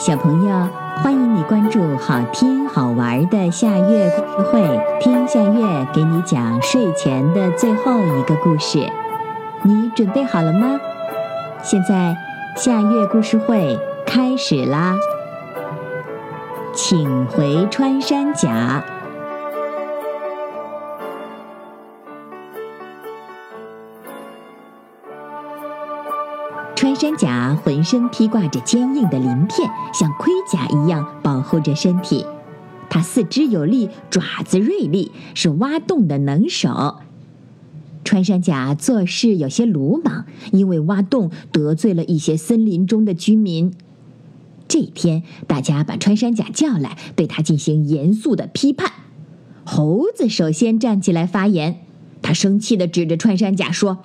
小朋友，欢迎你关注好听好玩的夏月故事会，听夏月给你讲睡前的最后一个故事。你准备好了吗？现在夏月故事会开始啦！请回穿山甲。山甲浑身披挂着坚硬的鳞片，像盔甲一样保护着身体。它四肢有力，爪子锐利，是挖洞的能手。穿山甲做事有些鲁莽，因为挖洞得罪了一些森林中的居民。这天，大家把穿山甲叫来，对他进行严肃的批判。猴子首先站起来发言，他生气地指着穿山甲说。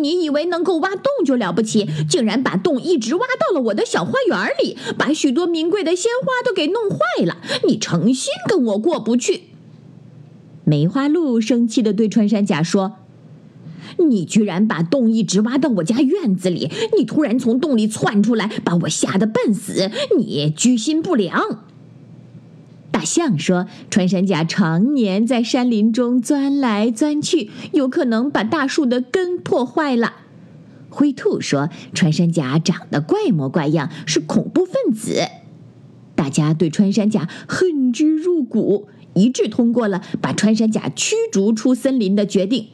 你以为能够挖洞就了不起，竟然把洞一直挖到了我的小花园里，把许多名贵的鲜花都给弄坏了。你诚心跟我过不去？梅花鹿生气地对穿山甲说：“你居然把洞一直挖到我家院子里！你突然从洞里窜出来，把我吓得半死！你居心不良！”象说：“穿山甲常年在山林中钻来钻去，有可能把大树的根破坏了。”灰兔说：“穿山甲长得怪模怪样，是恐怖分子。”大家对穿山甲恨之入骨，一致通过了把穿山甲驱逐出森林的决定。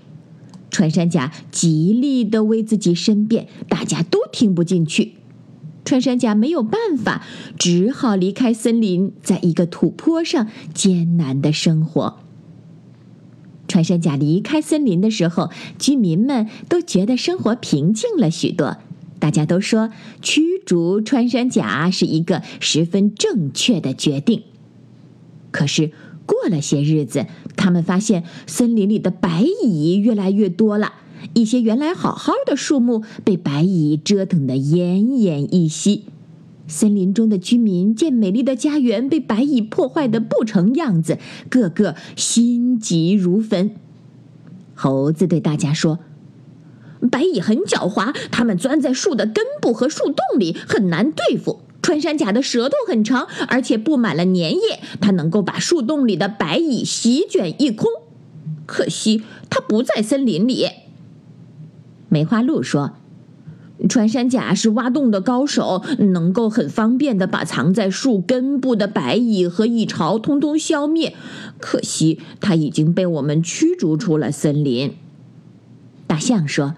穿山甲极力的为自己申辩，大家都听不进去。穿山甲没有办法，只好离开森林，在一个土坡上艰难的生活。穿山甲离开森林的时候，居民们都觉得生活平静了许多。大家都说驱逐穿山甲是一个十分正确的决定。可是过了些日子，他们发现森林里的白蚁越来越多了。一些原来好好的树木被白蚁折腾得奄奄一息，森林中的居民见美丽的家园被白蚁破坏的不成样子，个个心急如焚。猴子对大家说：“白蚁很狡猾，它们钻在树的根部和树洞里，很难对付。穿山甲的舌头很长，而且布满了粘液，它能够把树洞里的白蚁席卷一空。可惜它不在森林里。”梅花鹿说：“穿山甲是挖洞的高手，能够很方便的把藏在树根部的白蚁和蚁巢通通消灭。可惜它已经被我们驱逐出了森林。”大象说。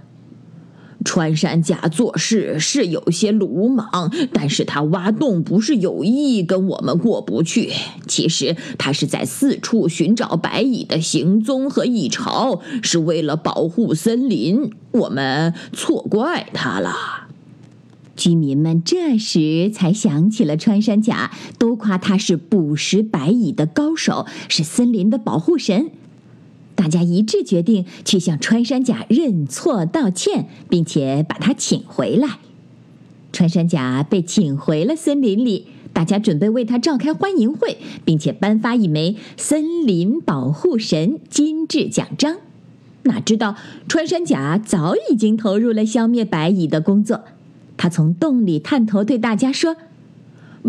穿山甲做事是有些鲁莽，但是他挖洞不是有意跟我们过不去。其实他是在四处寻找白蚁的行踪和蚁巢，是为了保护森林。我们错怪他了。居民们这时才想起了穿山甲，都夸他是捕食白蚁的高手，是森林的保护神。大家一致决定去向穿山甲认错道歉，并且把他请回来。穿山甲被请回了森林里，大家准备为他召开欢迎会，并且颁发一枚森林保护神金质奖章。哪知道穿山甲早已经投入了消灭白蚁的工作。他从洞里探头对大家说。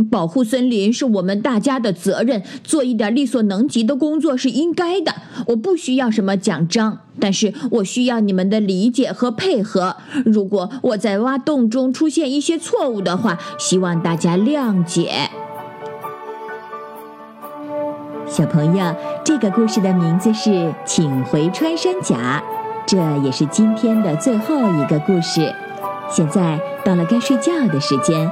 保护森林是我们大家的责任，做一点力所能及的工作是应该的。我不需要什么奖章，但是我需要你们的理解和配合。如果我在挖洞中出现一些错误的话，希望大家谅解。小朋友，这个故事的名字是《请回穿山甲》，这也是今天的最后一个故事。现在到了该睡觉的时间。